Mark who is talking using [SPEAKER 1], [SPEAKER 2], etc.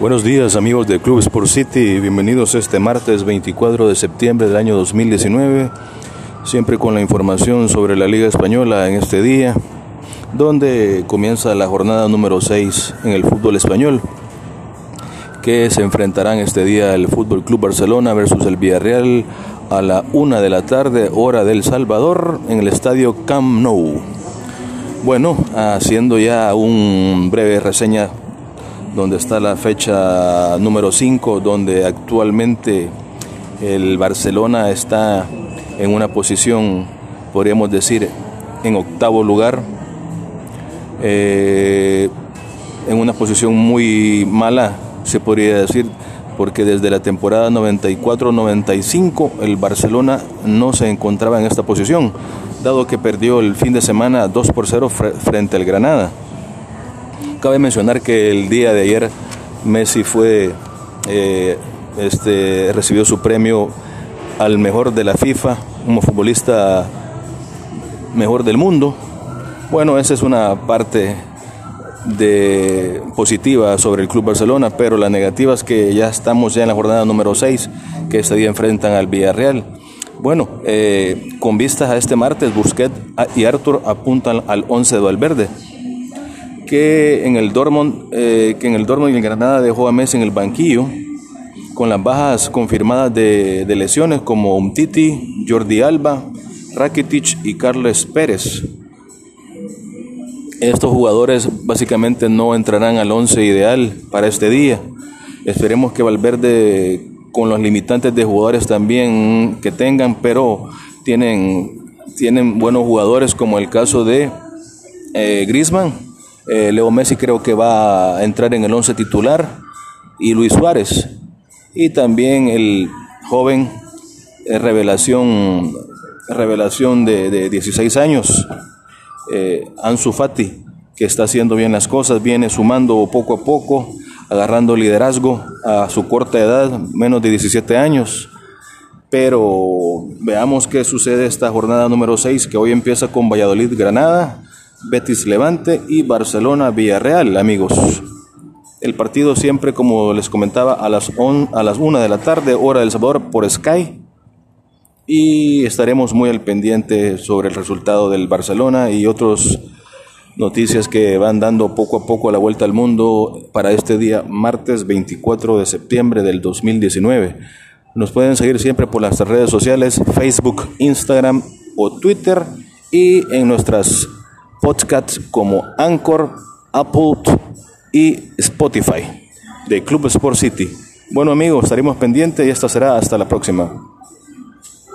[SPEAKER 1] Buenos días amigos de Club Sport City, bienvenidos este martes 24 de septiembre del año 2019, siempre con la información sobre la Liga Española en este día, donde comienza la jornada número 6 en el fútbol español, que se enfrentarán este día el Fútbol Club Barcelona versus el Villarreal a la una de la tarde, hora del Salvador, en el estadio Camp Nou. Bueno, haciendo ya un breve reseña donde está la fecha número 5, donde actualmente el Barcelona está en una posición, podríamos decir, en octavo lugar, eh, en una posición muy mala, se podría decir, porque desde la temporada 94-95 el Barcelona no se encontraba en esta posición, dado que perdió el fin de semana 2 por 0 frente al Granada. Cabe mencionar que el día de ayer Messi fue, eh, este, recibió su premio al mejor de la FIFA, como futbolista mejor del mundo. Bueno, esa es una parte de positiva sobre el Club Barcelona, pero la negativa es que ya estamos ya en la jornada número 6, que este día enfrentan al Villarreal. Bueno, eh, con vistas a este martes, Busquets y Arthur apuntan al 11 de Valverde que en el Dortmund, eh, que en el Dortmund y en Granada dejó a Messi en el banquillo, con las bajas confirmadas de, lesiones como Umtiti, Jordi Alba, Rakitic y Carles Pérez. Estos jugadores básicamente no entrarán al once ideal para este día. Esperemos que Valverde, con los limitantes de jugadores también que tengan, pero tienen, tienen buenos jugadores como el caso de eh, Griezmann eh, Leo Messi creo que va a entrar en el 11 titular y Luis Suárez. Y también el joven eh, revelación, revelación de, 16 años, eh, Ansu Fati, que está haciendo bien las cosas, viene sumando poco a poco, agarrando liderazgo a su corta edad, menos de 17 años. Pero veamos qué sucede esta jornada número 6, que hoy empieza con Valladolid Granada Betis Levante y Barcelona Villarreal, amigos. El partido siempre, como les comentaba, a las, a las 1 de la tarde, hora del Salvador, por Sky. Y estaremos muy al pendiente sobre el resultado del Barcelona y otras noticias que van dando poco a poco la vuelta al mundo para este día, martes 24 de septiembre del 2019. Nos pueden seguir siempre por las redes sociales, Facebook, Instagram o Twitter y en nuestras podcasts como Anchor, Apple y Spotify de Club Sport City. Bueno amigos, estaremos pendientes y esto será hasta la próxima.